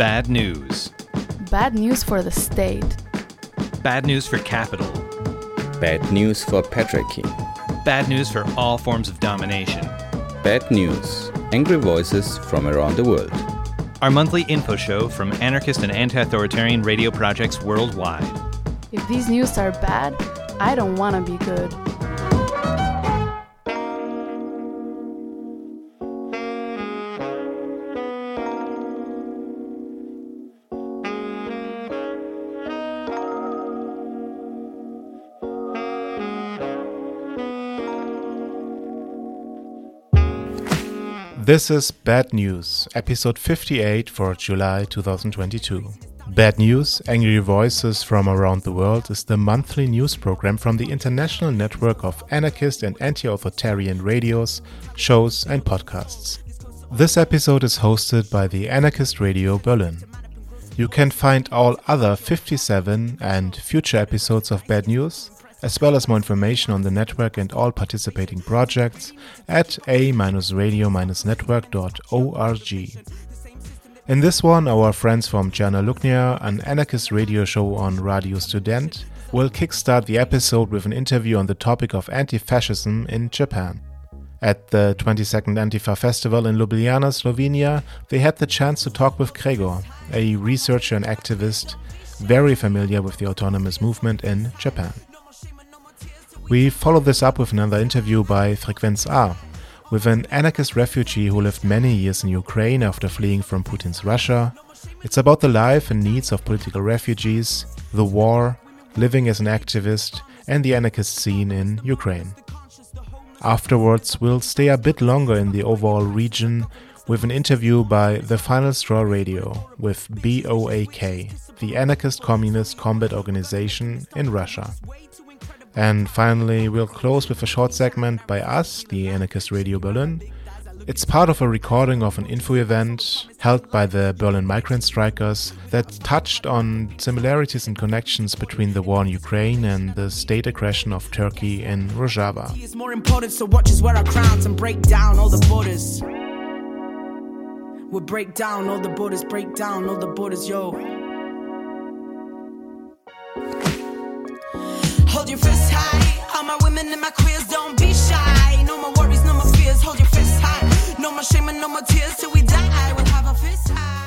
Bad news. Bad news for the state. Bad news for capital. Bad news for patriarchy. Bad news for all forms of domination. Bad news. Angry voices from around the world. Our monthly info show from anarchist and anti authoritarian radio projects worldwide. If these news are bad, I don't want to be good. This is Bad News, episode 58 for July 2022. Bad News, Angry Voices from Around the World is the monthly news program from the international network of anarchist and anti authoritarian radios, shows, and podcasts. This episode is hosted by the Anarchist Radio Berlin. You can find all other 57 and future episodes of Bad News as well as more information on the network and all participating projects at a-radio-network.org. In this one, our friends from Črna Luknja, an anarchist radio show on Radio Student, will kickstart the episode with an interview on the topic of anti-fascism in Japan. At the 22nd Antifa Festival in Ljubljana, Slovenia, they had the chance to talk with Gregor, a researcher and activist very familiar with the autonomous movement in Japan. We follow this up with another interview by Frequenz A, with an anarchist refugee who lived many years in Ukraine after fleeing from Putin's Russia. It's about the life and needs of political refugees, the war, living as an activist, and the anarchist scene in Ukraine. Afterwards, we'll stay a bit longer in the overall region with an interview by The Final Straw Radio with BOAK, the anarchist communist combat organization in Russia. And finally, we'll close with a short segment by us, the Anarchist Radio Berlin. It's part of a recording of an info event held by the Berlin migrant strikers that touched on similarities and connections between the war in Ukraine and the state aggression of Turkey in Rojava. More important, so watch us wear our crowns and break down all the borders. We'll break down all the borders, break down all the borders, yo. Hold your fist high. All my women and my queers, don't be shy. No more worries, no more fears. Hold your fist high. No more shame and no more tears till we die. We'll have our fist high.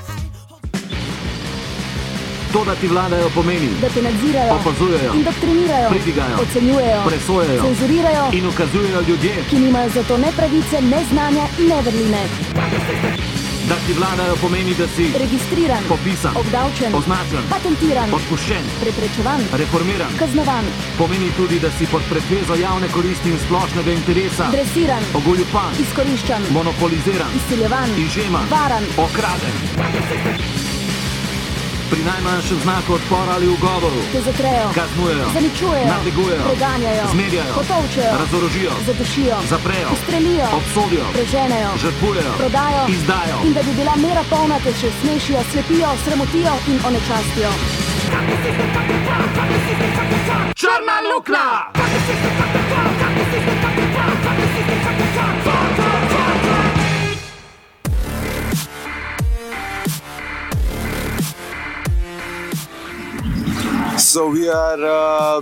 To, da ti vladajo, pomeni, da te nadzirajo, opazujejo, indoktrinirajo, pridigajo, ocenjujejo, presojajo, cenzurirajo in ukazujejo ljudje, ki nimajo za to ne pravice, ne znanja, ne vrline. Da ti vladajo, pomeni, da si registriran, popisan, obdavčen, označen, patentiran, odpuščen, preprečevan, reformiran, kaznovan, pomeni tudi, da si pod pretvezo javne koristi in splošnega interesa. Dresiran, ogoljupan, izkoriščan, monopoliziran, izsiljevan, izžeman, varan, okraden. Pri najmanjšem znaku odpora ali ugovoru te zatrejo, kaznujejo, zaničujejo, nadlegujejo, preganjajo, zmerjajo, potovčejo, razorožijo, zadušijo, zaprejo, ustrelijo, obsodijo, preženejo, žrtvujejo, prodajo, izdajo. in da bi bila mera polna, te še smešijo, slepijo, sramotijo in onečastijo. Črna luknja! So we are uh,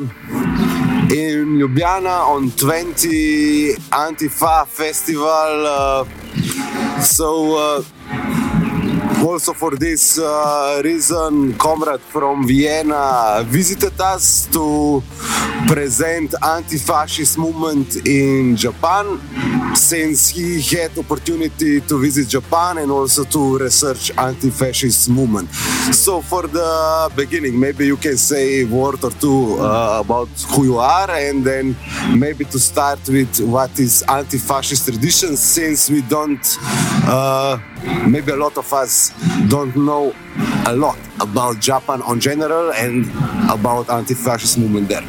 in Ljubljana on 20 Antifa Festival. Uh, so uh, also for this uh, reason, comrade from Vienna visited us to present anti-fascist movement in Japan. Since he had opportunity to visit Japan and also to research anti-fascist movement. So for the beginning, maybe you can say a word or two uh, about who you are, and then maybe to start with what is anti-fascist tradition, since we don't, uh, maybe a lot of us don't know a lot about Japan on general and about anti-fascist movement there.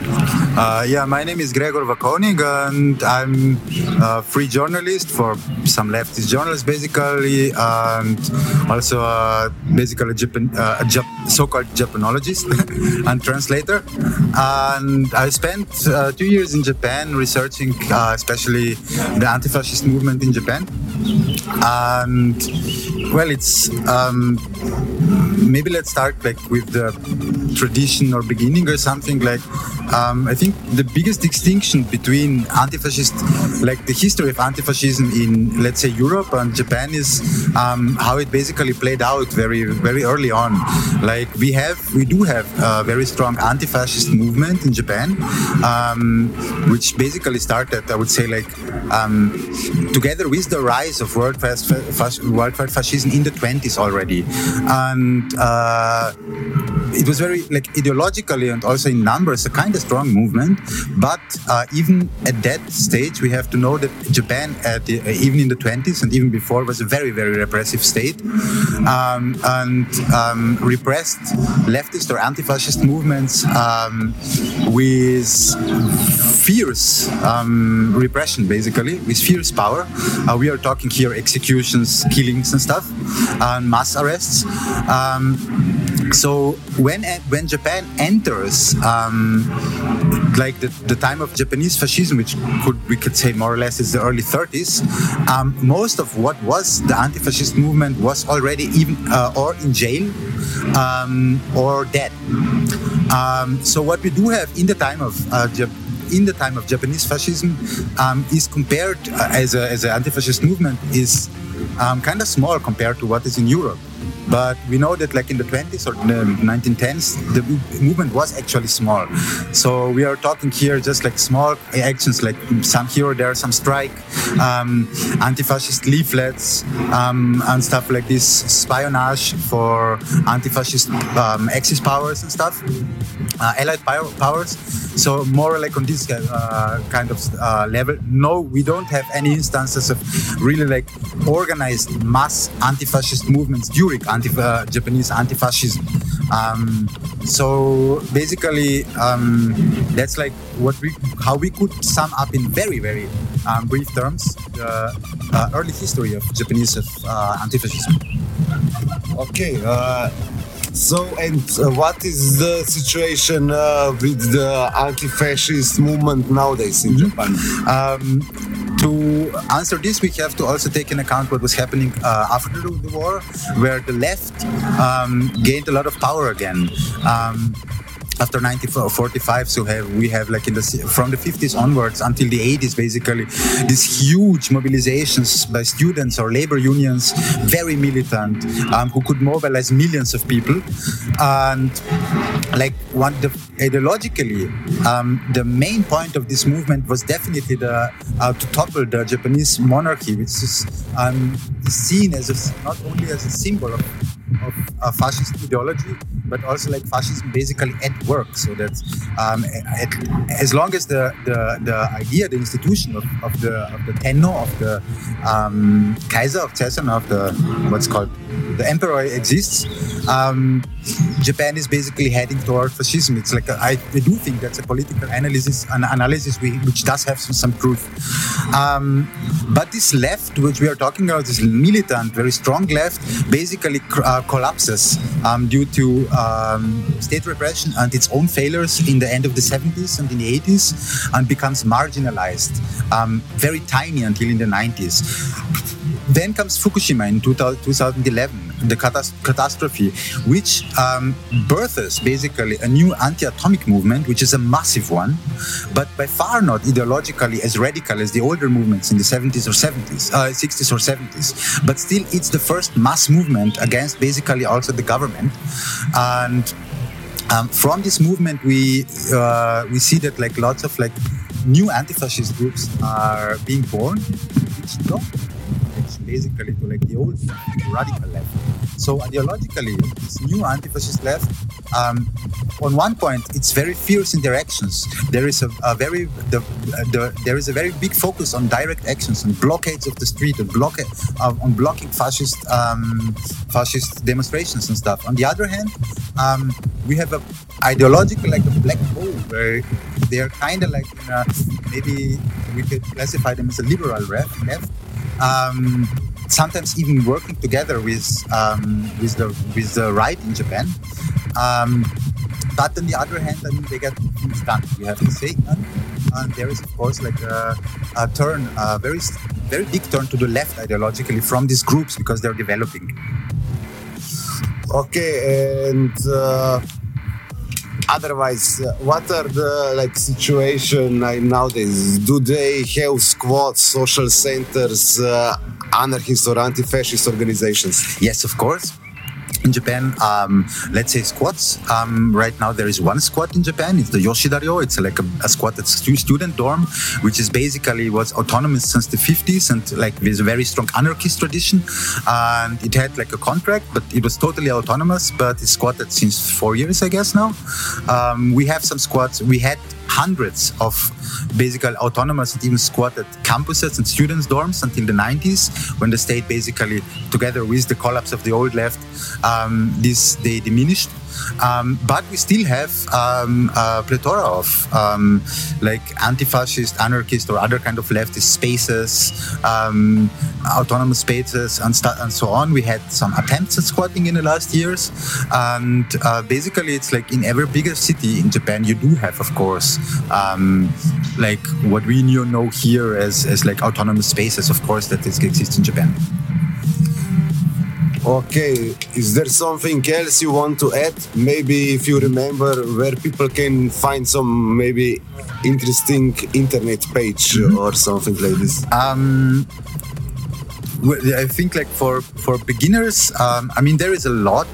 Uh, yeah, my name is Gregor Vakonig, and I'm a free journalist for some leftist journals, basically, and also uh, basically a, Japan, uh, a Jap- so-called Japanologist and translator. And I spent uh, two years in Japan researching, uh, especially the anti-fascist movement in Japan. and well, it's um, maybe let's start like with the tradition or beginning or something like. Um, I think the biggest distinction between anti-fascist, like the history of anti-fascism in, let's say, Europe and Japan, is um, how it basically played out very, very early on. Like we have, we do have a very strong anti-fascist movement in Japan, um, which basically started, I would say, like um, together with the rise of fas- worldwide fascism in the 20s already, and uh, it was very like ideologically and also in numbers a kind of strong movement. But uh, even at that stage, we have to know that Japan, at the, uh, even in the 20s and even before, was a very very repressive state, um, and um, repressed leftist or anti-fascist movements um, with fierce um, repression, basically, with fierce power. Uh, we are talking here executions, killings, and stuff, and mass arrests. So when when Japan enters um, like the, the time of Japanese fascism, which could we could say more or less is the early 30s, um, most of what was the anti-fascist movement was already even uh, or in jail um, or dead. Um, so what we do have in the time of uh, in the time of Japanese fascism um, is compared uh, as a as an anti-fascist movement is um, kind of small compared to what is in Europe. But we know that, like in the 20s or the 1910s, the movement was actually small. So we are talking here just like small actions, like some here or there, some strike, um, anti-fascist leaflets, um, and stuff like this, espionage for anti-fascist um, Axis powers and stuff, uh, Allied powers. So more like on this uh, kind of uh, level. No, we don't have any instances of really like organized mass anti-fascist movements during anti uh, Japanese anti-fascism. Um, so basically, um, that's like what we how we could sum up in very very um, brief terms the uh, early history of Japanese uh, anti-fascism. Okay. Uh, so, and uh, what is the situation uh, with the anti-fascist movement nowadays in Japan? Um, to answer this, we have to also take in account what was happening uh, after the, the war, where the left um, gained a lot of power again. Um, after 1945 so have, we have like in the from the 50s onwards until the 80s basically these huge mobilizations by students or labor unions very militant um, who could mobilize millions of people. And like one the ideologically um, the main point of this movement was definitely the uh, to topple the japanese monarchy which is um, seen as a, not only as a symbol of of fascist ideology, but also like fascism basically at work. So that um, at, as long as the, the, the idea, the institution of, of the of the tenno of the um, Kaiser of Caesar, of the what's called the emperor exists, um, Japan is basically heading toward fascism. It's like a, I, I do think that's a political analysis, an analysis we, which does have some, some truth. Um, but this left, which we are talking about, this militant, very strong left, basically uh, collapses um, due to um, state repression and its own failures in the end of the 70s and in the 80s, and becomes marginalized, um, very tiny until in the 90s. Then comes Fukushima in 2011, the catastrophe, which um, births basically a new anti-atomic movement, which is a massive one, but by far not ideologically as radical as the older movements in the 70s or 70s, uh, 60s or 70s. But still, it's the first mass movement against basically also the government, and um, from this movement we uh, we see that like lots of like new anti-fascist groups are being born, which don't basically to like the old radical left. So ideologically, this new anti-fascist left, um, on one point, it's very fierce in their actions. There is a, a very the, the, there is a very big focus on direct actions, on blockades of the street, on blockade uh, on blocking fascist um, fascist demonstrations and stuff. On the other hand, um, we have a ideological like a black hole where they are kind of like maybe we could classify them as a liberal left. Um, sometimes even working together with um, with the with the right in Japan. Um, but on the other hand, I mean, they get things done. You have to say, and, and there is of course like a, a turn, a very very big turn to the left ideologically from these groups because they're developing. Okay, and uh, otherwise, uh, what are the like situation like, nowadays? Do they have squads, social centers, uh, anarchist or anti-fascist organizations? Yes, of course. In Japan, um, let's say squats. Um, right now, there is one squat in Japan. It's the Yoshida-ryo. It's like a, a squat stu- student dorm, which is basically was autonomous since the 50s and like with a very strong anarchist tradition. And it had like a contract, but it was totally autonomous. But it's squatted since four years, I guess now. Um, we have some squats. We had hundreds of basically autonomous and even squatted campuses and students' dorms until the 90s, when the state basically, together with the collapse of the old left, um, this they diminished. Um, but we still have um, a plethora of um, like anti-fascist, anarchist, or other kind of leftist spaces, um, autonomous spaces, and, st- and so on. We had some attempts at squatting in the last years, and uh, basically, it's like in every bigger city in Japan, you do have, of course, um, like what we know here as, as like autonomous spaces, of course, that is, exists in Japan. Okay, is there something else you want to add? Maybe if you remember where people can find some maybe interesting internet page or something like this. Um, I think like for for beginners, um, I mean there is a lot.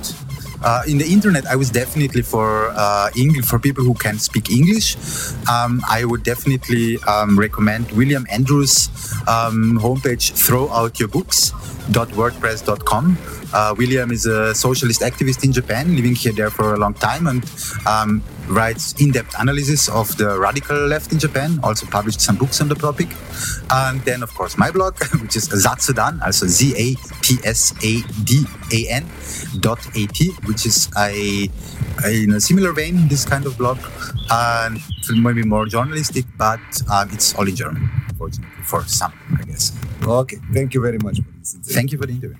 Uh, in the internet, I was definitely for uh, English for people who can speak English. Um, I would definitely um, recommend William Andrews' um, homepage, throwoutyourbooks.wordpress.com. Uh, William is a socialist activist in Japan, living here there for a long time, and um, writes in-depth analysis of the radical left in Japan. Also published some books on the topic, and then of course my blog, which is Zatsudan, also Z-A-T-S-A-D-A-N dot at, which is a, a in a similar vein this kind of blog, and maybe more journalistic, but um, it's all in German, fortunately for some, I guess. Okay, thank you very much for this. Thank you for the interview.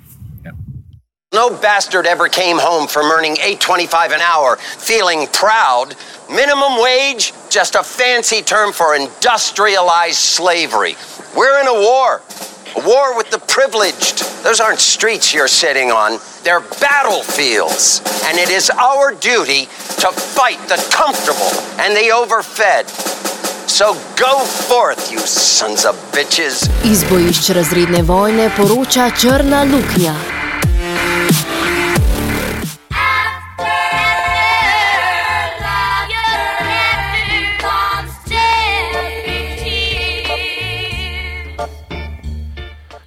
No bastard ever came home from earning 8.25 an hour feeling proud. Minimum wage just a fancy term for industrialized slavery. We're in a war. A war with the privileged. Those aren't streets you're sitting on. They're battlefields. And it is our duty to fight the comfortable and the overfed. So go forth, you sons of bitches. Iz bojišč razredne vojne poroča Črna luknja.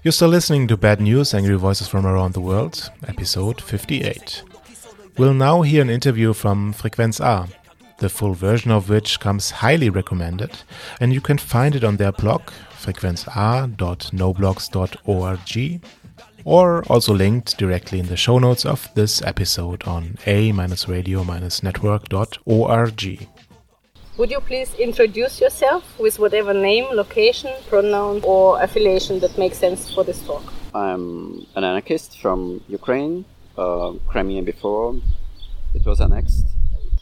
You're still listening to Bad News Angry Voices from Around the World, episode 58. We'll now hear an interview from Frequenz A, the full version of which comes highly recommended, and you can find it on their blog, frequenza.noblogs.org, or also linked directly in the show notes of this episode on a-radio-network.org. Would you please introduce yourself with whatever name, location, pronoun, or affiliation that makes sense for this talk? I'm an anarchist from Ukraine, uh, Crimea before it was annexed.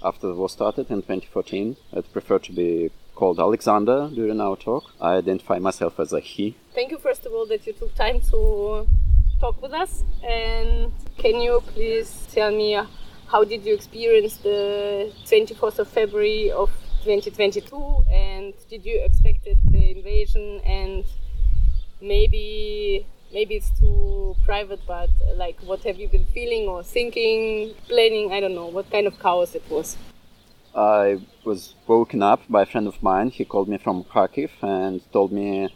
After the war started in 2014, I'd prefer to be called Alexander during our talk. I identify myself as a he. Thank you, first of all, that you took time to talk with us. And can you please tell me uh, how did you experience the 24th of February of 2022? And did you expect the invasion? And maybe maybe it's too private, but like what have you been feeling or thinking, planning? I don't know what kind of chaos it was. I was woken up by a friend of mine. He called me from Kharkiv and told me,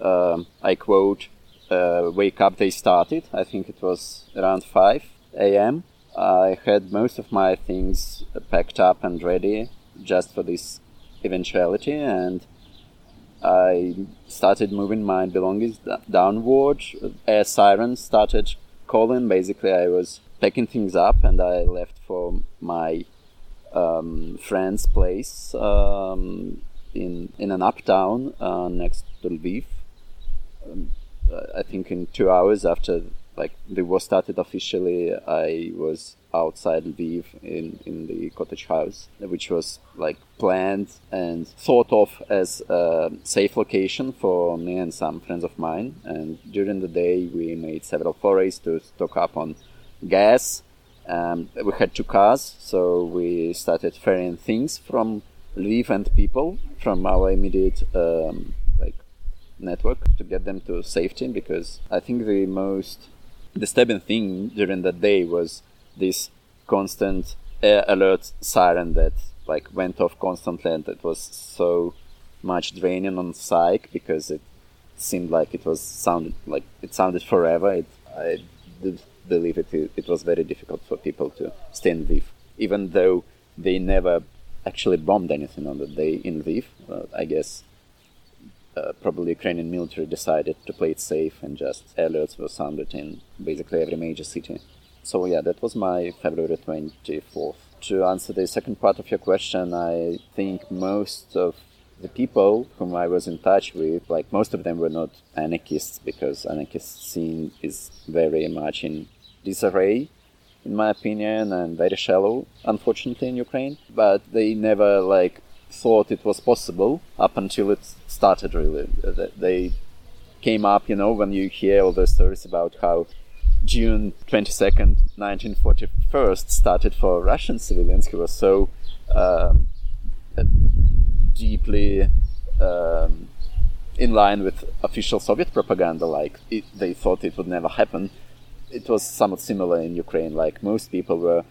um I quote, uh, "Wake up, they started." I think it was around 5 a.m. I had most of my things packed up and ready just for this eventuality, and I started moving my belongings downward. A siren started calling. Basically, I was packing things up, and I left for my um, friend's place um, in in an uptown uh, next to Lviv. Um, I think in two hours after like the war started officially, I was outside Lviv in, in the cottage house, which was like planned and thought of as a safe location for me and some friends of mine. And during the day, we made several forays to stock up on gas. Um, we had two cars, so we started ferrying things from Lviv and people from our immediate um, like network to get them to safety. Because I think the most disturbing thing during that day was this constant air alert siren that like went off constantly and it was so much draining on psych because it seemed like it was sounded like it sounded forever. It, i did believe it it was very difficult for people to stay in Lviv even though they never actually bombed anything on the day in Lviv uh, i guess uh, probably Ukrainian military decided to play it safe and just alerts were sounded in basically every major city. So yeah, that was my February 24th. To answer the second part of your question, I think most of the people whom I was in touch with, like most of them were not anarchists because anarchist scene is very much in disarray, in my opinion, and very shallow, unfortunately, in Ukraine. But they never like thought it was possible up until it started. Really, they came up, you know, when you hear all the stories about how June 22nd, 1941 started for Russian civilians who were so um, deeply um, in line with official Soviet propaganda, like it, they thought it would never happen. It was somewhat similar in Ukraine, like most people were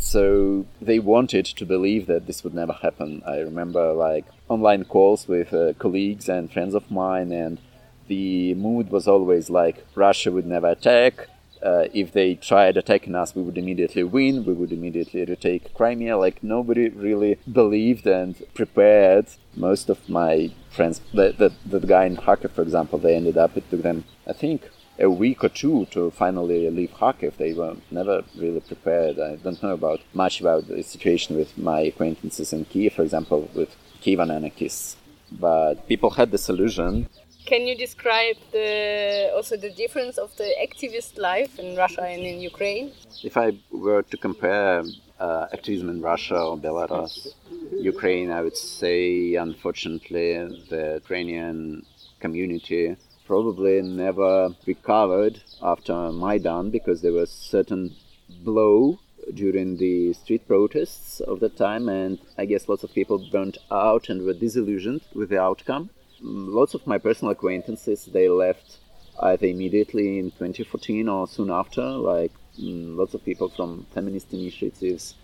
so they wanted to believe that this would never happen. I remember like online calls with uh, colleagues and friends of mine, and the mood was always like Russia would never attack. Uh, if they tried attacking us, we would immediately win. We would immediately retake Crimea. Like nobody really believed and prepared. Most of my friends, the, the, the guy in Kharkiv, for example, they ended up. It took them, I think, a week or two to finally leave Kharkiv. They were never really prepared. I don't know about much about the situation with my acquaintances in Kiev, for example, with Kievan anarchists. But people had this illusion. Can you describe the also the difference of the activist life in Russia and in Ukraine? If I were to compare uh, activism in Russia or Belarus, Ukraine, I would say, unfortunately, the Ukrainian community probably never recovered after Maidan because there was certain blow during the street protests of the time, and I guess lots of people burnt out and were disillusioned with the outcome. Lots of my personal acquaintances they left either immediately in 2014 or soon after. Like mm, lots of people from feminist initiatives,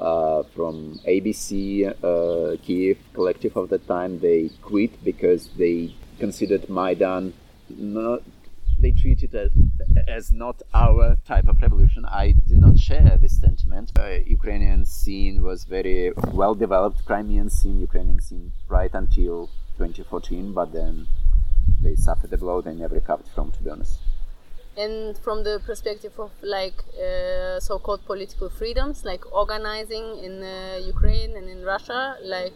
uh, from ABC uh, Kiev collective of the time, they quit because they considered Maidan not they treat it as, as not our type of revolution. I do not share this sentiment. Uh, Ukrainian scene was very well developed. Crimean scene, Ukrainian scene, right until 2014, but then they suffered a blow they never recovered from, to be honest. And from the perspective of like uh, so-called political freedoms, like organizing in uh, Ukraine and in Russia, like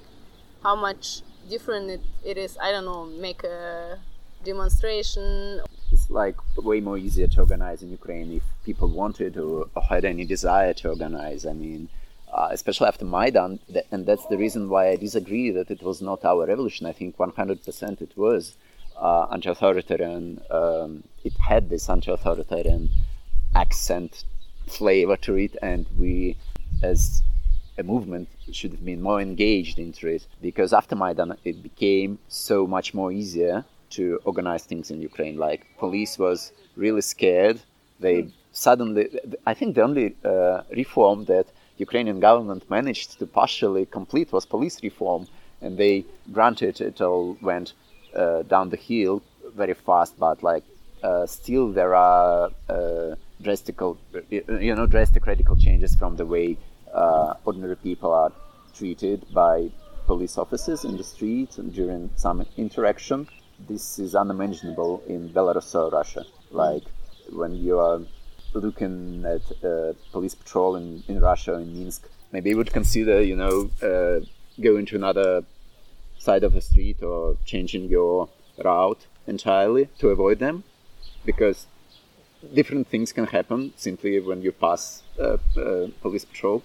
how much different it, it is. I don't know, make a demonstration. It's like way more easier to organize in Ukraine if people wanted or, had any desire to organize. I mean, uh, especially after Maidan, and that's the reason why I disagree that it was not our revolution. I think 100% it was uh, anti-authoritarian. Um, it had this anti-authoritarian accent flavor to it, and we, as a movement, should have been more engaged into it because after Maidan, it became so much more easier to organize things in Ukraine. Like police was really scared. They suddenly, I think the only uh, reform that Ukrainian government managed to partially complete was police reform, and they granted it all went uh, down the hill very fast. But like uh, still there are uh, drastic, you know, drastic radical changes from the way uh, ordinary people are treated by police officers in the streets and during some interaction this is unimaginable in Belarus or Russia. Like when you are looking at uh, police patrol in, in Russia, in Minsk, maybe you would consider, you know, uh, going to another side of the street or changing your route entirely to avoid them because different things can happen simply when you pass uh, uh, police patrol,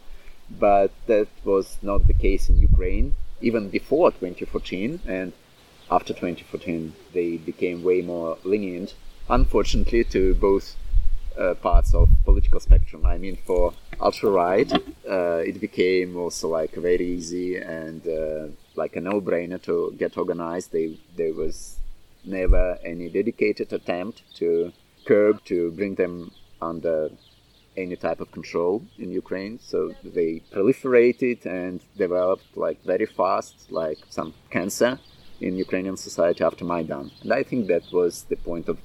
but that was not the case in Ukraine even before 2014 and after 2014 they became way more lenient unfortunately to both uh, parts of political spectrum. I mean for ultra right uh, it became also like very easy and uh, like a no-brainer to get organized. They, there was never any dedicated attempt to curb to bring them under any type of control in Ukraine. So they proliferated and developed like very fast, like some cancer in Ukrainian society after Maidan. And I think that was the point of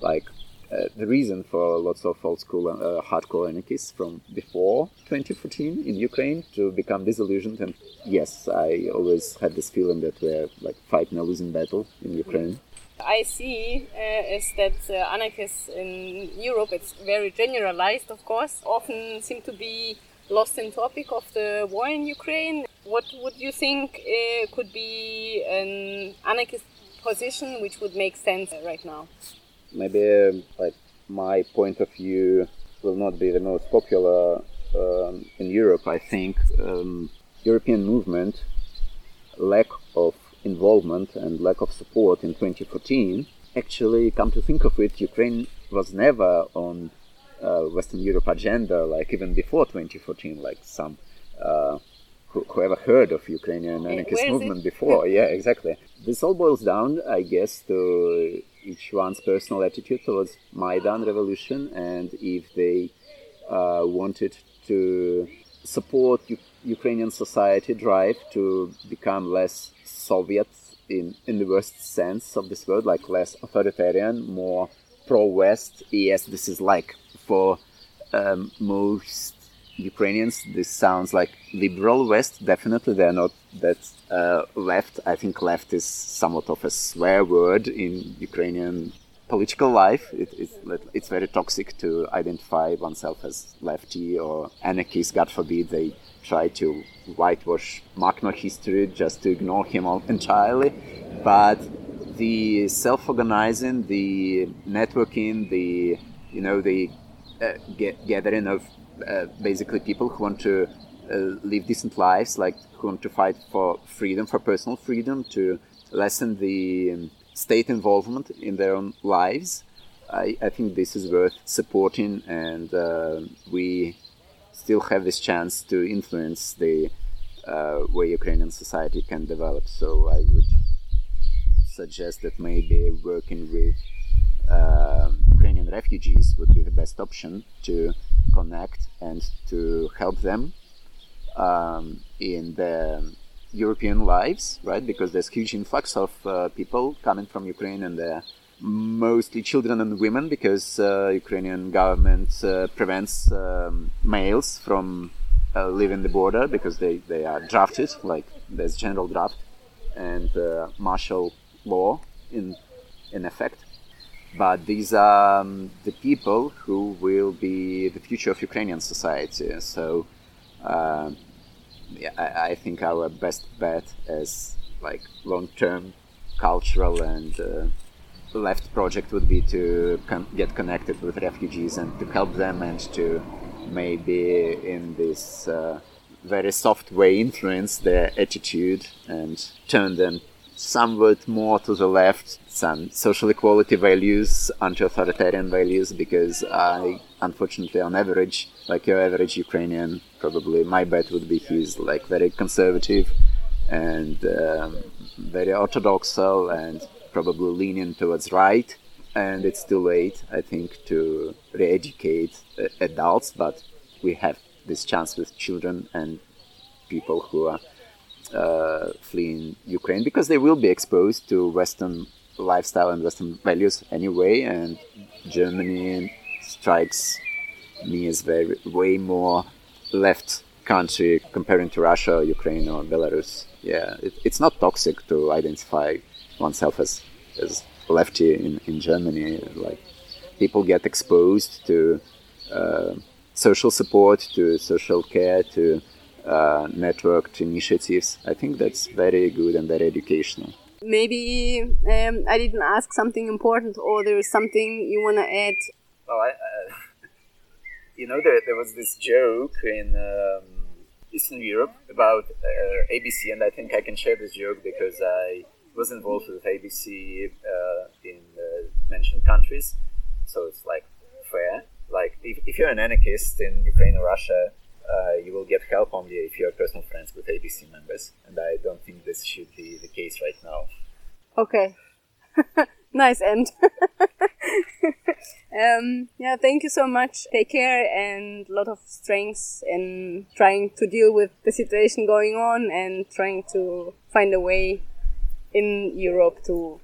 like uh, the reason for lots of old school uh, hardcore anarchists from before 2014 in Ukraine to become disillusioned. And yes, I always had this feeling that we're like fighting a losing battle in Ukraine. I see uh, is that uh, anarchists in Europe, it's very generalized, of course, often seem to be lost in topic of the war in Ukraine. What would you think uh, could be an anarchist position which would make sense right now? Maybe um, like my point of view will not be the most popular um, in Europe. I think um, European movement lack of involvement and lack of support in 2014, actually, come to think of it, Ukraine was never on uh, Western Europe agenda, like even before 2014, like some. Uh, who, who ever heard of Ukrainian anarchist movement before? yeah, exactly. This all boils down, I guess, to each one's personal attitude towards Maidan revolution, and if they uh, wanted to support U- Ukrainian society drive to become less Soviet in, in the worst sense of this word, like less authoritarian, more pro-West. Yes, this is like for um, most Ukrainians, this sounds like liberal West. Definitely, they're not that uh, left. I think left is somewhat of a swear word in Ukrainian political life. It, it's, it's very toxic to identify oneself as lefty or anarchist. God forbid they try to whitewash Makhno history just to ignore him entirely. But the self-organizing, the networking, the you know the uh, get, gathering of uh, basically people who want to uh, live decent lives, like who want to fight for freedom, for personal freedom, to lessen the um, state involvement in their own lives. I, I think this is worth supporting, and uh, we still have this chance to influence the uh, way Ukrainian society can develop. So I would suggest that maybe working with uh, Ukrainian refugees would be the best option to connect and to help them um, in their European lives, right? Because there's huge influx of uh, people coming from Ukraine and they're mostly children and women because uh, Ukrainian government uh, prevents um, males from uh, leaving the border because they, they are drafted, like there's general draft and uh, martial law in, in effect. But these are um, the people who will be the future of Ukrainian society. So uh, I, I, think our best bet as like long-term cultural and uh, left project would be to con- get connected with refugees and to help them and to maybe in this uh, very soft way influence their attitude and turn them somewhat more to the left, some social equality values, anti-authoritarian values, because I, unfortunately, on average, like your average Ukrainian, probably my bet would be he's like very conservative and um, very orthodox and probably leaning towards right. And it's too late, I think, to re-educate uh, adults, but we have this chance with children and people who are uh, fleeing Ukraine because they will be exposed to Western lifestyle and Western values anyway. And Germany strikes me as very way more left country comparing to Russia, Ukraine, or Belarus. Yeah, it, it's not toxic to identify oneself as as lefty in, in Germany. Like people get exposed to uh, social support, to social care, to uh, networked initiatives. I think that's very good and very educational. Maybe um, I didn't ask something important, or there is something you want to add Well, I, uh, you know, there, there was this joke in um, Eastern Europe about uh, ABC, and I think I can share this joke because I was involved with ABC uh, in the mentioned countries, so it's like fair. Like, if, if you're an anarchist in Ukraine or Russia, uh, you will get help only if you're personal friends with ABC members, and I don't think this should be the case right now. Okay. nice end. um, yeah, thank you so much. Take care and a lot of strength in trying to deal with the situation going on and trying to find a way in Europe to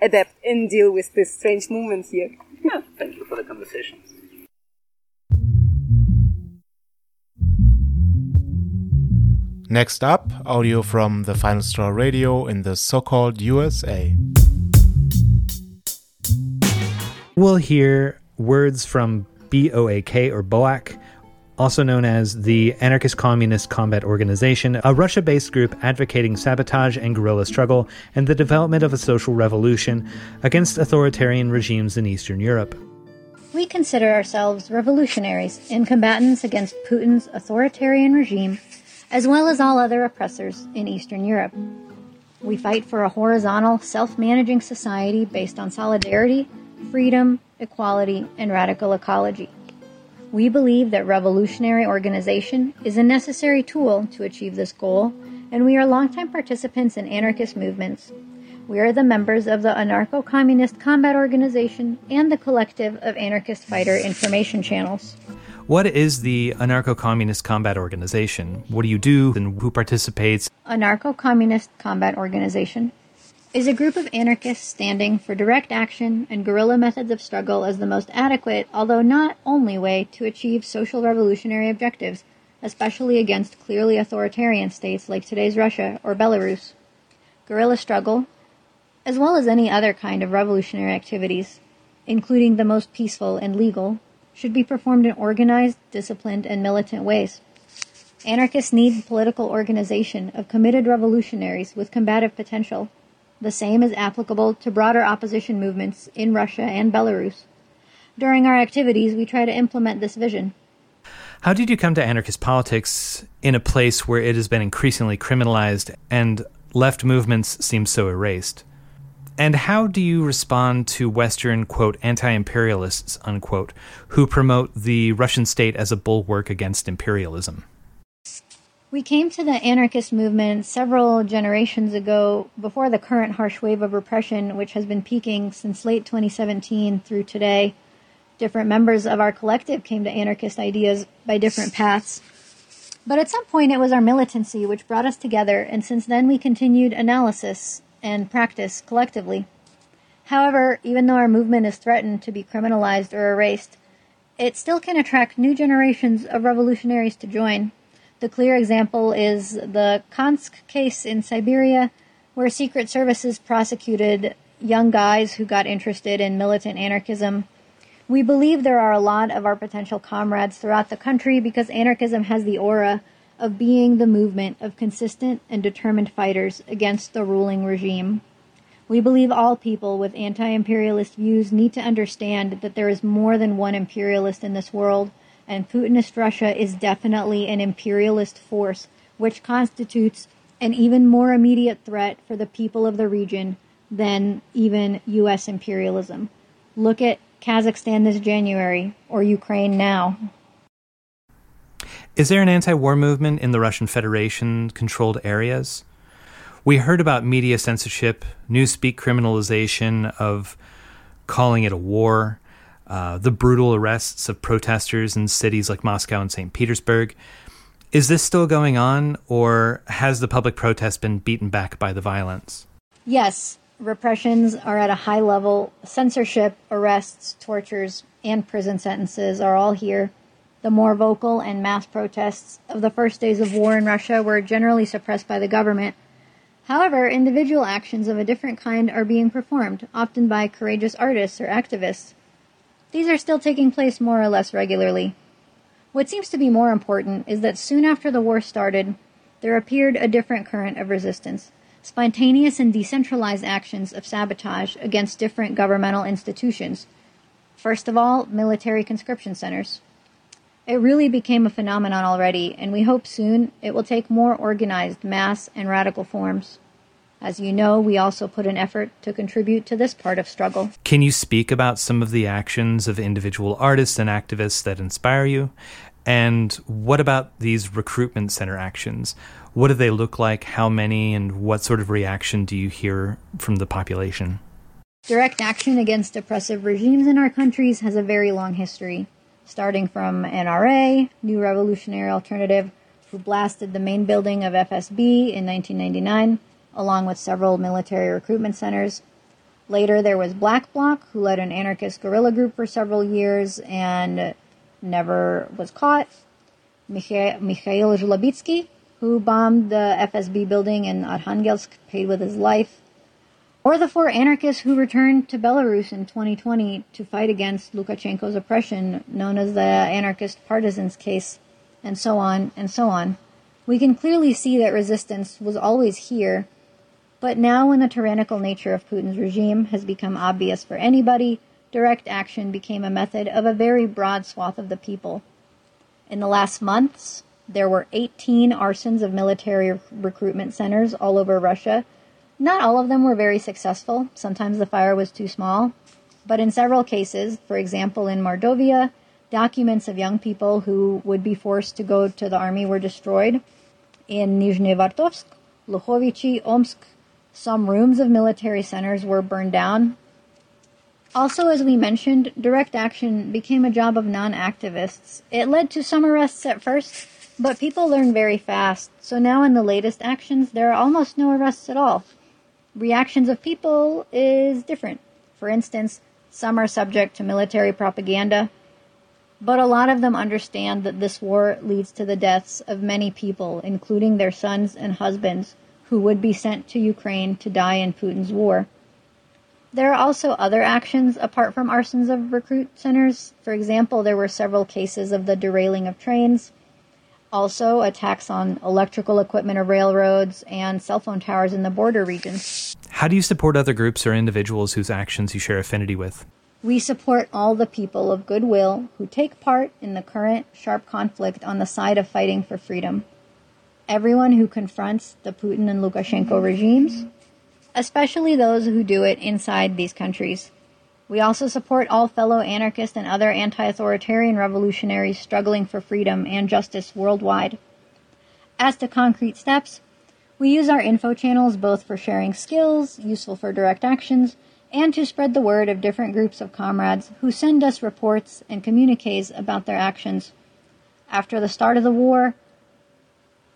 adapt and deal with this strange movement here. Yeah, thank you for the conversation. Next up, audio from the Final Straw Radio in the so called USA. We'll hear words from BOAK or BOAC, also known as the Anarchist Communist Combat Organization, a Russia based group advocating sabotage and guerrilla struggle and the development of a social revolution against authoritarian regimes in Eastern Europe. We consider ourselves revolutionaries and combatants against Putin's authoritarian regime, as well as all other oppressors in Eastern Europe. We fight for a horizontal, self managing society based on solidarity, freedom, equality, and radical ecology. We believe that revolutionary organization is a necessary tool to achieve this goal, and we are longtime participants in anarchist movements. We are the members of the Anarcho Communist Combat Organization and the collective of anarchist fighter information channels. What is the Anarcho Communist Combat Organization? What do you do and who participates? Anarcho Communist Combat Organization is a group of anarchists standing for direct action and guerrilla methods of struggle as the most adequate, although not only way to achieve social revolutionary objectives, especially against clearly authoritarian states like today's Russia or Belarus. Guerrilla struggle, as well as any other kind of revolutionary activities, including the most peaceful and legal, should be performed in organized, disciplined, and militant ways. Anarchists need political organization of committed revolutionaries with combative potential the same is applicable to broader opposition movements in Russia and Belarus. During our activities, we try to implement this vision. How did you come to anarchist politics in a place where it has been increasingly criminalized and left movements seem so erased? And how do you respond to Western, quote, anti imperialists, unquote, who promote the Russian state as a bulwark against imperialism? We came to the anarchist movement several generations ago before the current harsh wave of repression, which has been peaking since late 2017 through today. Different members of our collective came to anarchist ideas by different paths. But at some point, it was our militancy which brought us together, and since then, we continued analysis and practice collectively. However, even though our movement is threatened to be criminalized or erased, it still can attract new generations of revolutionaries to join. The clear example is the Kansk case in Siberia, where Secret Services prosecuted young guys who got interested in militant anarchism. We believe there are a lot of our potential comrades throughout the country because anarchism has the aura of being the movement of consistent and determined fighters against the ruling regime. We believe all people with anti imperialist views need to understand that there is more than one imperialist in this world and Putinist Russia is definitely an imperialist force, which constitutes an even more immediate threat for the people of the region than even U.S. imperialism. Look at Kazakhstan this January or Ukraine now. Is there an anti war movement in the Russian Federation controlled areas? We heard about media censorship, newspeak criminalization of calling it a war, uh, the brutal arrests of protesters in cities like Moscow and St. Petersburg. Is this still going on, or has the public protest been beaten back by the violence? Yes, repressions are at a high level. Censorship, arrests, tortures, and prison sentences are all here. The more vocal and mass protests of the first days of war in Russia were generally suppressed by the government. However, individual actions of a different kind are being performed, often by courageous artists or activists. These are still taking place more or less regularly. What seems to be more important is that soon after the war started, there appeared a different current of resistance spontaneous and decentralized actions of sabotage against different governmental institutions. First of all, military conscription centers. It really became a phenomenon already, and we hope soon it will take more organized mass and radical forms. As you know, we also put an effort to contribute to this part of struggle. Can you speak about some of the actions of individual artists and activists that inspire you? And what about these recruitment center actions? What do they look like? How many? And what sort of reaction do you hear from the population? Direct action against oppressive regimes in our countries has a very long history, starting from NRA, New Revolutionary Alternative, who blasted the main building of FSB in 1999 along with several military recruitment centers. Later, there was Black Bloc, who led an anarchist guerrilla group for several years and never was caught. Mikhail Zhlobitsky, who bombed the FSB building in Arkhangelsk, paid with his life. Or the four anarchists who returned to Belarus in 2020 to fight against Lukashenko's oppression, known as the Anarchist Partisans case, and so on and so on. We can clearly see that resistance was always here but now, when the tyrannical nature of Putin's regime has become obvious for anybody, direct action became a method of a very broad swath of the people. In the last months, there were 18 arsons of military recruitment centers all over Russia. Not all of them were very successful. Sometimes the fire was too small. But in several cases, for example in Mordovia, documents of young people who would be forced to go to the army were destroyed. In Nizhny Nizhnevartovsk, Lukhovichi, Omsk, some rooms of military centers were burned down. Also, as we mentioned, direct action became a job of non activists. It led to some arrests at first, but people learn very fast, so now in the latest actions, there are almost no arrests at all. Reactions of people is different. For instance, some are subject to military propaganda, but a lot of them understand that this war leads to the deaths of many people, including their sons and husbands, who would be sent to Ukraine to die in Putin's war. There are also other actions apart from arsons of recruit centers. For example, there were several cases of the derailing of trains, also attacks on electrical equipment of railroads and cell phone towers in the border regions. How do you support other groups or individuals whose actions you share affinity with? We support all the people of goodwill who take part in the current sharp conflict on the side of fighting for freedom everyone who confronts the Putin and Lukashenko regimes, especially those who do it inside these countries. We also support all fellow anarchists and other anti authoritarian revolutionaries struggling for freedom and justice worldwide. As to concrete steps, we use our info channels both for sharing skills, useful for direct actions, and to spread the word of different groups of comrades who send us reports and communiques about their actions. After the start of the war,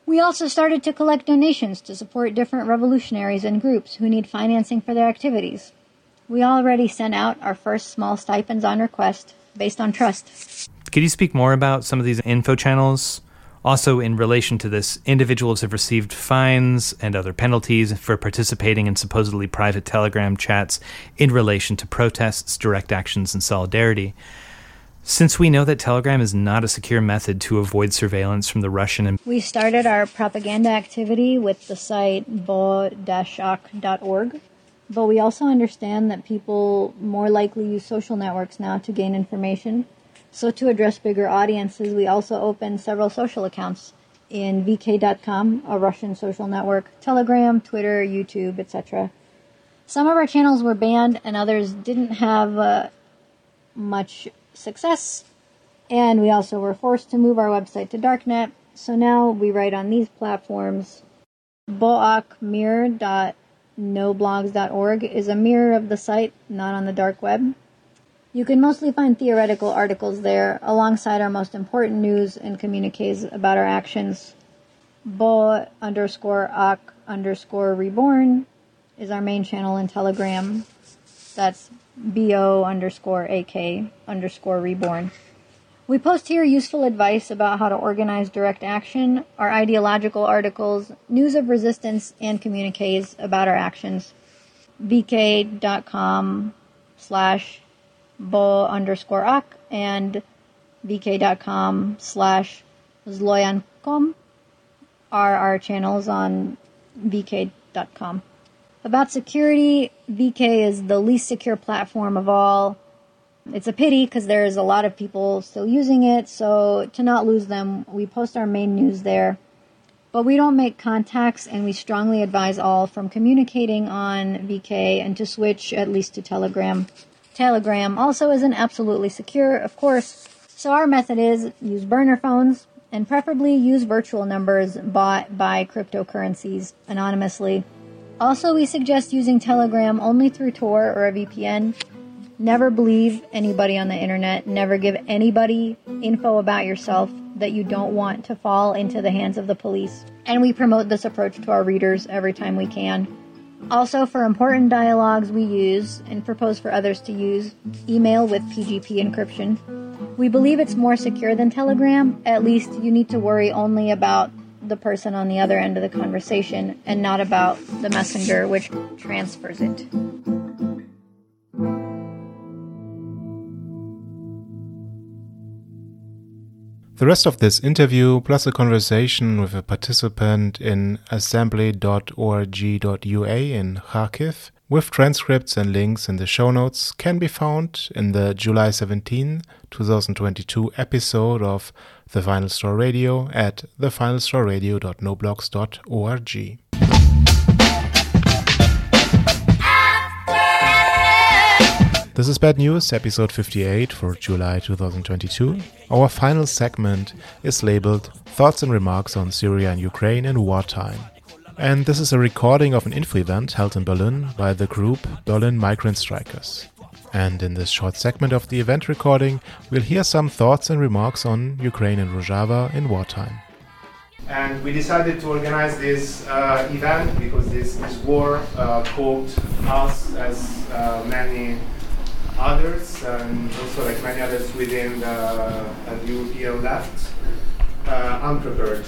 we also started to collect donations to support different revolutionaries and groups who need financing for their activities. We already sent out our first small stipends on request based on trust. Could you speak more about some of these info channels? Also, in relation to this, individuals have received fines and other penalties for participating in supposedly private Telegram chats in relation to protests, direct actions, and solidarity. Since we know that Telegram is not a secure method to avoid surveillance from the Russian and we started our propaganda activity with the site bo-ak.org, but we also understand that people more likely use social networks now to gain information. So to address bigger audiences, we also opened several social accounts in vk.com, a Russian social network, Telegram, Twitter, YouTube, etc. Some of our channels were banned and others didn't have uh, much success. And we also were forced to move our website to Darknet. So now we write on these platforms. boakmirror.noblogs.org is a mirror of the site, not on the dark web. You can mostly find theoretical articles there, alongside our most important news and communiques about our actions. Bo underscore ak underscore reborn is our main channel in Telegram. That's bo underscore ak underscore reborn. We post here useful advice about how to organize direct action, our ideological articles, news of resistance, and communiques about our actions. vk.com slash bo underscore ak and vk.com slash zloyankom are our channels on vk.com. About security, VK is the least secure platform of all. It's a pity because there's a lot of people still using it, so to not lose them, we post our main news there. But we don't make contacts, and we strongly advise all from communicating on VK and to switch at least to Telegram. Telegram also isn't absolutely secure, of course, so our method is use burner phones and preferably use virtual numbers bought by cryptocurrencies anonymously. Also, we suggest using Telegram only through Tor or a VPN. Never believe anybody on the internet. Never give anybody info about yourself that you don't want to fall into the hands of the police. And we promote this approach to our readers every time we can. Also, for important dialogues we use and propose for others to use email with PGP encryption. We believe it's more secure than Telegram. At least you need to worry only about the person on the other end of the conversation and not about the messenger which transfers it. The rest of this interview, plus a conversation with a participant in assembly.org.ua in Kharkiv, with transcripts and links in the show notes, can be found in the July 17, 2022 episode of The Final Straw Radio at thefinalstrawradio.noblogs.org. This is Bad News, episode 58 for July 2022. Our final segment is labeled Thoughts and Remarks on Syria and Ukraine in Wartime. And this is a recording of an info event held in Berlin by the group Berlin Migrant Strikers. And in this short segment of the event recording, we'll hear some thoughts and remarks on Ukraine and Rojava in wartime. And we decided to organize this uh, event because this, this war uh, caught us, as uh, many others, and also like many others within the, uh, European left, uh, unprepared.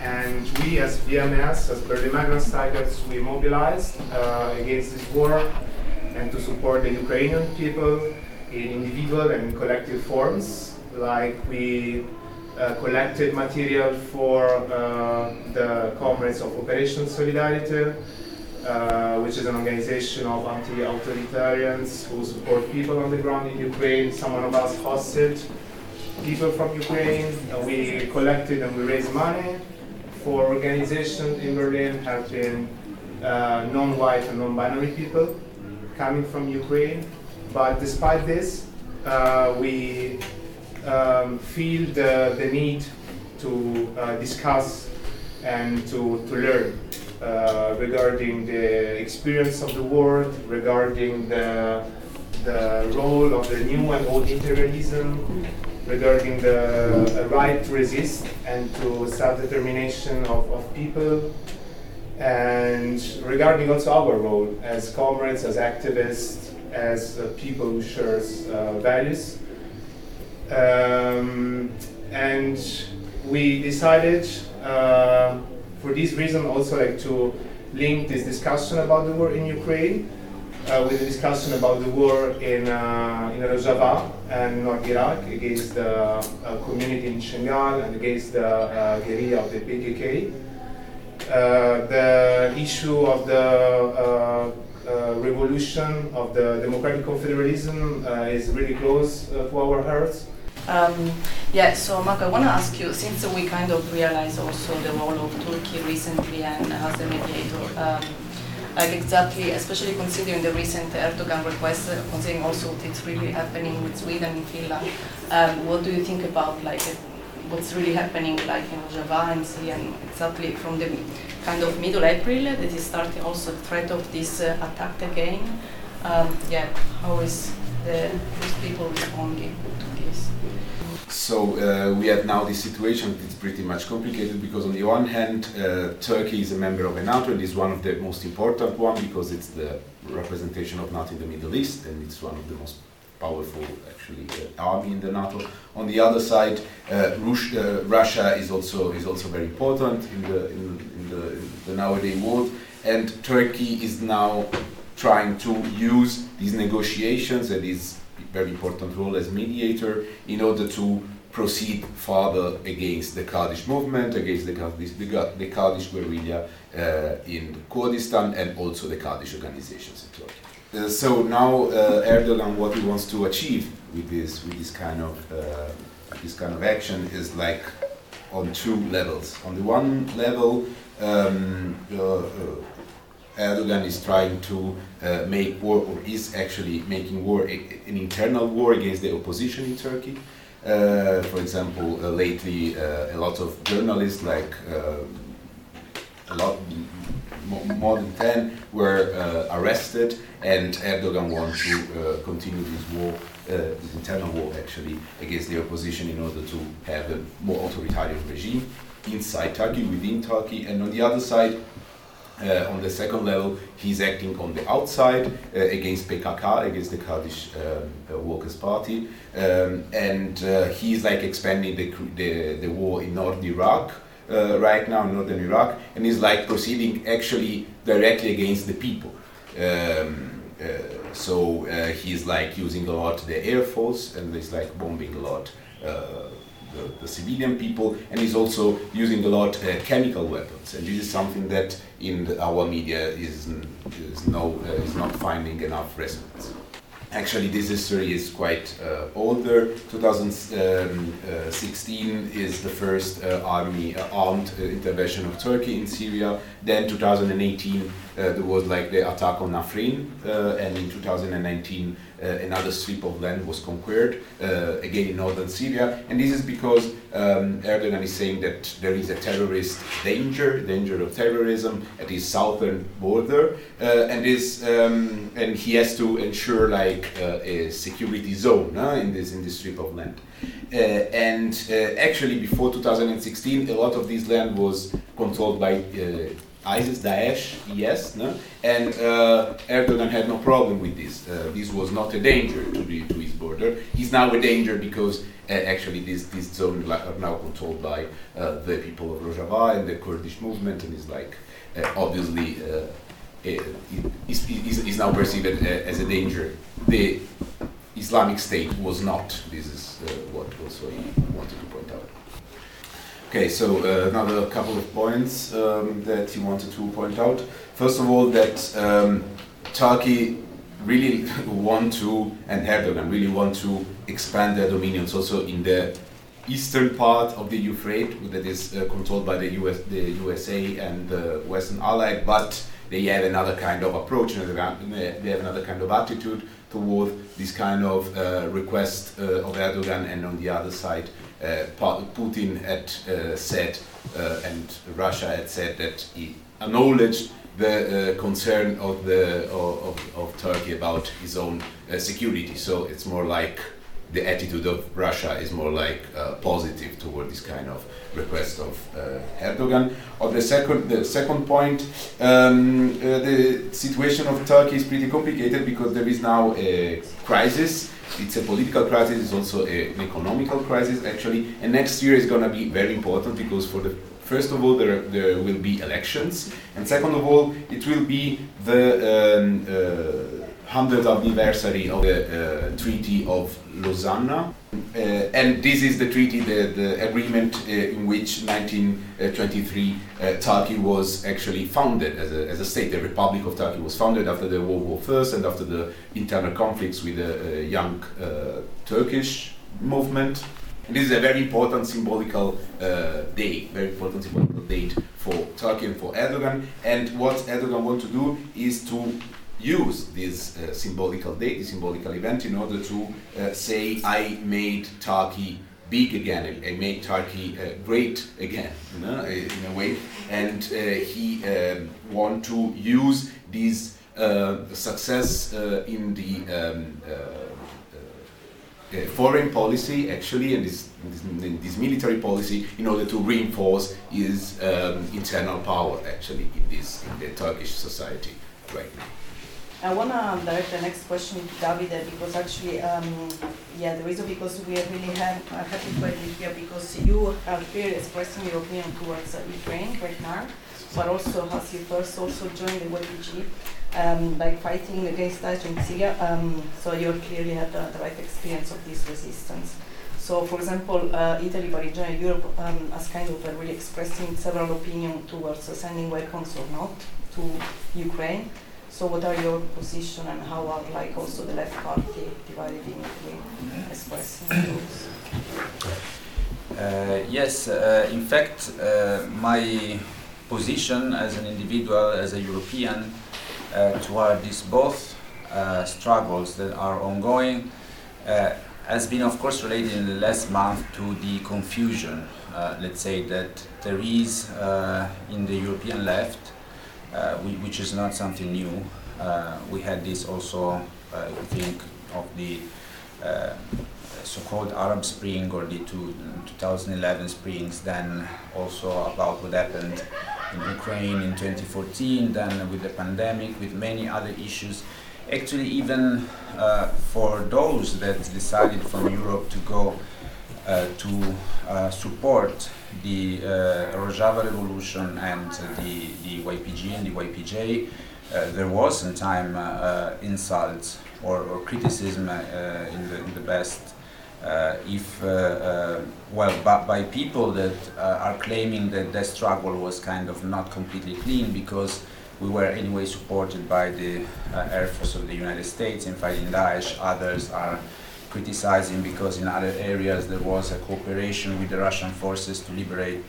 And we, as BMS, as Berlin Migrant Strikers, we mobilized uh, against this war and to support the Ukrainian people in individual and collective forms. Like we uh, collected material for uh, the comrades of Operation Solidarity, uh, which is an organization of anti-authoritarians who support people on the ground in Ukraine. Some of us hosted people from Ukraine. Uh, we collected and we raised money for organizations in Berlin helping uh, non-white and non-binary people coming from Ukraine. But despite this, uh, we um, feel the, the need to uh, discuss and to, to learn uh, regarding the experience of the world, regarding the, the role of the new and old imperialism, regarding the right to resist and to self-determination of, of people, and regarding also our role as comrades, as activists, as uh, people who share uh, values. Um, and we decided uh, for this reason also like to link this discussion about the war in Ukraine uh, with the discussion about the war in, uh, in Rojava and North Iraq against the uh, community in Shingal and against the uh, guerrilla of the PKK. Uh, the issue of the uh, revolution of the democratic confederalism is really close to our hearts. Um, yeah, so Mark, I want to ask you, since we kind of realized also the role of Turkey recently and as a mediator, um, like exactly, especially considering the recent Erdogan request, uh, considering also what's really happening with Sweden and Finland, um, what do you think about like what's really happening like in Rojava and Syria and exactly from the kind of middle April that is starting also the threat of this uh, attack again? Um, yeah, how is the, people responding So uh, we have now this situation that's pretty much complicated because on the one hand, uh, Turkey is a member of NATO and is one of the most important one because it's the representation of NATO in the Middle East and it's one of the most powerful actually uh, army in the NATO. On the other side, uh, Rus uh, Russia is also is also very important in the in, in the, in the nowadays world, and Turkey is now trying to use these negotiations and his very important role as mediator in order to proceed further against the Kurdish movement, against the Kurdish, the, Kurdish guerrilla uh, in Kurdistan, and also the Kurdish organizations in Turkey. uh, so now uh, Erdogan, what he wants to achieve with this with this kind of uh, this kind of action is like on two levels. On the one level, um, uh, uh, Erdogan is trying to uh, make war, or is actually making war, a, an internal war against the opposition in Turkey. Uh, for example, uh, lately uh, a lot of journalists, like a lot more than 10, were arrested, and Erdogan wants to continue this war uh, this internal war actually against the opposition in order to have a more authoritarian regime inside Turkey, within Turkey, and on the other side, uh, on the second level, he's acting on the outside uh, against PKK, against the Kurdish um, uh, Workers' Party, um, and uh, he's like expanding the, the, the war in northern Iraq. Uh, right now northern Iraq, and he's like proceeding actually directly against the people. Um, uh, so he's like using a lot the air force, and he's like bombing a lot the, the, civilian people, and he's also using a lot uh, chemical weapons. And this is something that in the, our media is, is, no, uh, is not finding enough resonance. Actually, this history is quite uh, older. 2016 is the first uh, army uh, armed uh, intervention of Turkey in Syria. Then 2018 there was like the attack on Afrin, and in 2019 uh, another strip of land was conquered, uh, again in northern Syria. And this is because um, Erdogan is saying that there is a terrorist danger, danger of terrorism at his southern border, uh, and this um, and he has to ensure like a security zone in this in this strip of land. Uh, and uh, actually, before 2016, a lot of this land was controlled by uh, ISIS, Daesh, yes, no? and uh, Erdogan had no problem with this. Uh, this was not a danger to, the, to his border. He's now a danger because uh, actually this, this zone are now controlled by uh, the people of Rojava and the Kurdish movement, and is like uh, obviously uh, is, now perceived as a danger. The Islamic State was not. This is what also he wanted to point out. Okay, so uh, another couple of points um, that you wanted to point out. First of all, that um, Turkey really want to, and Erdogan really want to expand their dominions also in the eastern part of the Euphrates that is uh, controlled by the, US, the USA and the Western Ally, but they have another kind of approach and they have another kind of attitude toward this kind of uh, request uh, of Erdogan, and on the other side, Putin had uh, said, uh, and Russia had said that he acknowledged the uh, concern of the of, of, Turkey about his own uh, security. So it's more like the attitude of Russia is more like uh, positive toward this kind of request of Erdogan. On the second the second point, um, the situation of Turkey is pretty complicated because there is now a crisis it's a political crisis, it's also a, an economical crisis actually, and next year is going to be very important because for the first of all there, there will be elections, and second of all it will be the um, uh, 100th anniversary of the uh, Treaty of Lausanne. Uh, and this is the treaty, the, the agreement uh, in which 1923 uh, Turkey was actually founded as a, as a state. The Republic of Turkey was founded after the World War I and after the internal conflicts with the uh, young uh, Turkish movement. And this is a very important symbolical day, very important symbolical date for Turkey and for Erdogan. And what Erdogan wants to do is to use this uh, symbolical date, this symbolical event, in order to uh, say, I made Turkey big again, I made Turkey uh, great again, you know, in a way. And uh, he um, want to use this uh, success uh, in the um, foreign policy, actually, and this, this, this, military policy, in order to reinforce his um, internal power, actually, in this in the Turkish society right now. I want to direct the next question to Davide because actually, um, yeah, the reason because we are really uh, happy to have you here because you are clearly expressing your opinion towards uh, Ukraine right now, but also as you first also joined the YPG, um, like fighting against Daesh in Syria, um, so you clearly had the, the, right experience of this resistance. So, for example, uh, Italy, but in general Europe, um, has kind of uh, really expressing several opinions towards uh, sending weapons or not to Ukraine. So what are your position and how are like also the left party divided in Italy expressing those? Uh, yes, uh, in fact, uh, my position as an individual, as a European, uh, toward these both uh, struggles that are ongoing uh, has been, of course, related in the last month to the confusion, let's say, that there is in the European left, which is not something new. we had this also, I think, of the so-called Arab Spring or the two, 2011 Springs, then also about what happened in Ukraine in 2014, then with the pandemic, with many other issues. Actually, even uh, for those that decided from Europe to go uh, to uh, support the uh, Rojava revolution and the, the YPG and the YPJ, uh, there was some time uh, insults or, or criticism in, the, in the best uh, if, uh, uh, well, by, by, people that are claiming that that struggle was kind of not completely clean because we were anyway supported by the Air Force of the United States in fighting Daesh. Others are criticizing because in other areas there was a cooperation with the Russian forces to liberate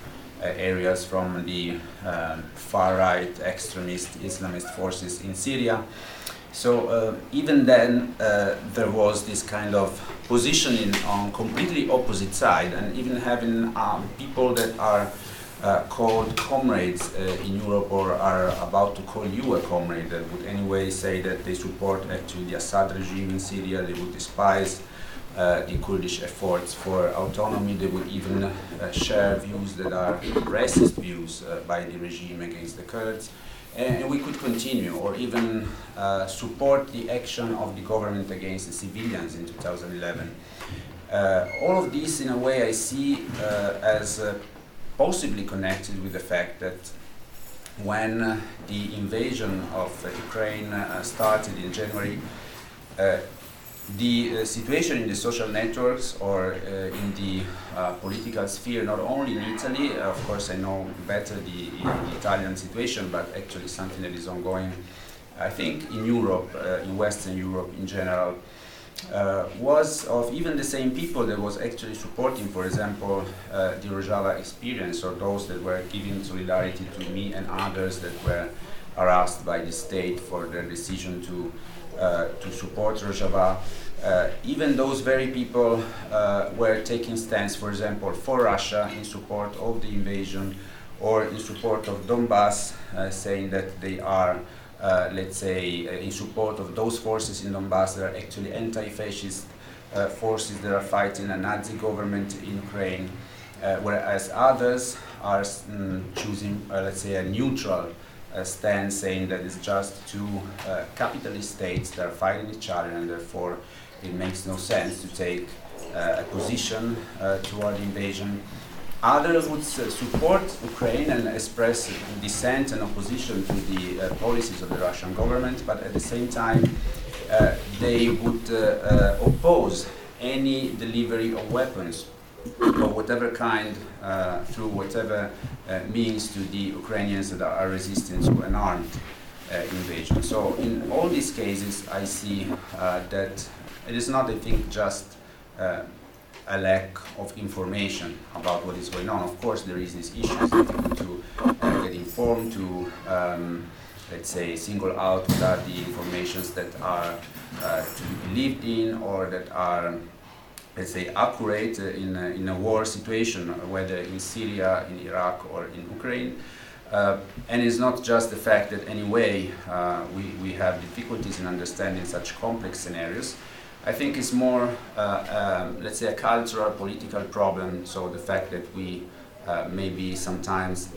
uh, areas from the uh, far right extremist Islamist forces in Syria. So uh, even then, uh, there was this kind of positioning on completely opposite side, and even having um, people that are uh, called comrades uh, in Europe or are about to call you a comrade that would anyway say that they support actually the Assad regime in Syria, they would despise the Kurdish efforts for autonomy, they would even uh, share views that are racist views by the regime against the Kurds and we could continue or even uh, support the action of the government against the civilians in 2011. Uh, all of this, in a way, I see uh, as uh, possibly connected with the fact that when uh, the invasion of Ukraine uh, started in January, the uh, situation in the social networks or uh, in the uh, political sphere, not only in Italy, of course I know better the, the, Italian situation, but actually something that is ongoing, I think, in Europe, uh, in Western Europe in general, uh, was of even the same people that was actually supporting, for example, uh, the Rojava experience or those that were giving solidarity to me and others that were harassed by the state for their decision to uh, to support Rojava. Uh, even those very people uh, were taking stance, for example, for Russia in support of the invasion or in support of Donbass, saying that they are uh, let's say, uh, in support of those forces in Donbass that are actually anti-fascist uh, forces that are fighting a Nazi government in Ukraine, whereas others are mm, choosing, let's say, a neutral stand saying that it's just two uh, capitalist states that are fighting each other and therefore it makes no sense to take uh, a position uh, toward invasion. Others would support Ukraine and express dissent and opposition to the uh, policies of the Russian government, but at the same time, uh, they would uh, oppose any delivery of weapons of whatever kind, uh, through whatever uh, means to the Ukrainians that are resisting to an armed uh, invasion. So in all these cases, I see uh, that it is not, I think, just uh, a lack of information about what is going on. Of course, there is this issue to uh, get informed, to um, let's say single out are the informations that are to be believed in or that are let's say, accurate in a, in a war situation, whether in Syria, in Iraq, or in Ukraine. Uh, and it's not just the fact that anyway uh, we, we have difficulties in understanding such complex scenarios. I think it's more, uh, um, let's say, a cultural, political problem. So the fact that we uh, maybe sometimes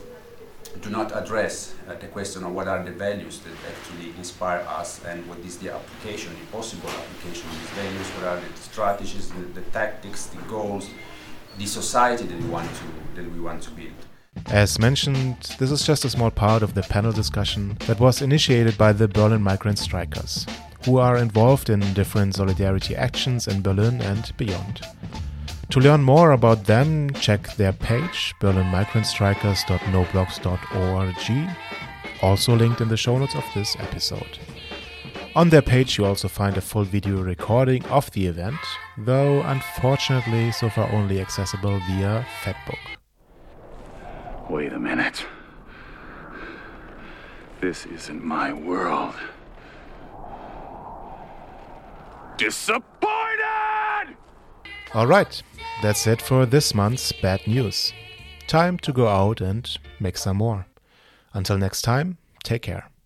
do not address uh, the question of what are the values that actually inspire us and what is the application, the possible application of these values, what are the strategies, the, the tactics, the goals, the society that we want to that we want to build. As mentioned, this is just a small part of the panel discussion that was initiated by the Berlin Migrant Strikers, who are involved in different solidarity actions in Berlin and beyond. To learn more about them, check their page, berlinmigrantstrikers.noblogs.org, also linked in the show notes of this episode. On their page, you also find a full video recording of the event, though unfortunately so far only accessible via Fatbook. Wait a minute. This isn't my world. Disappointed! Alright, that's it for this month's bad news. Time to go out and make some more. Until next time, take care.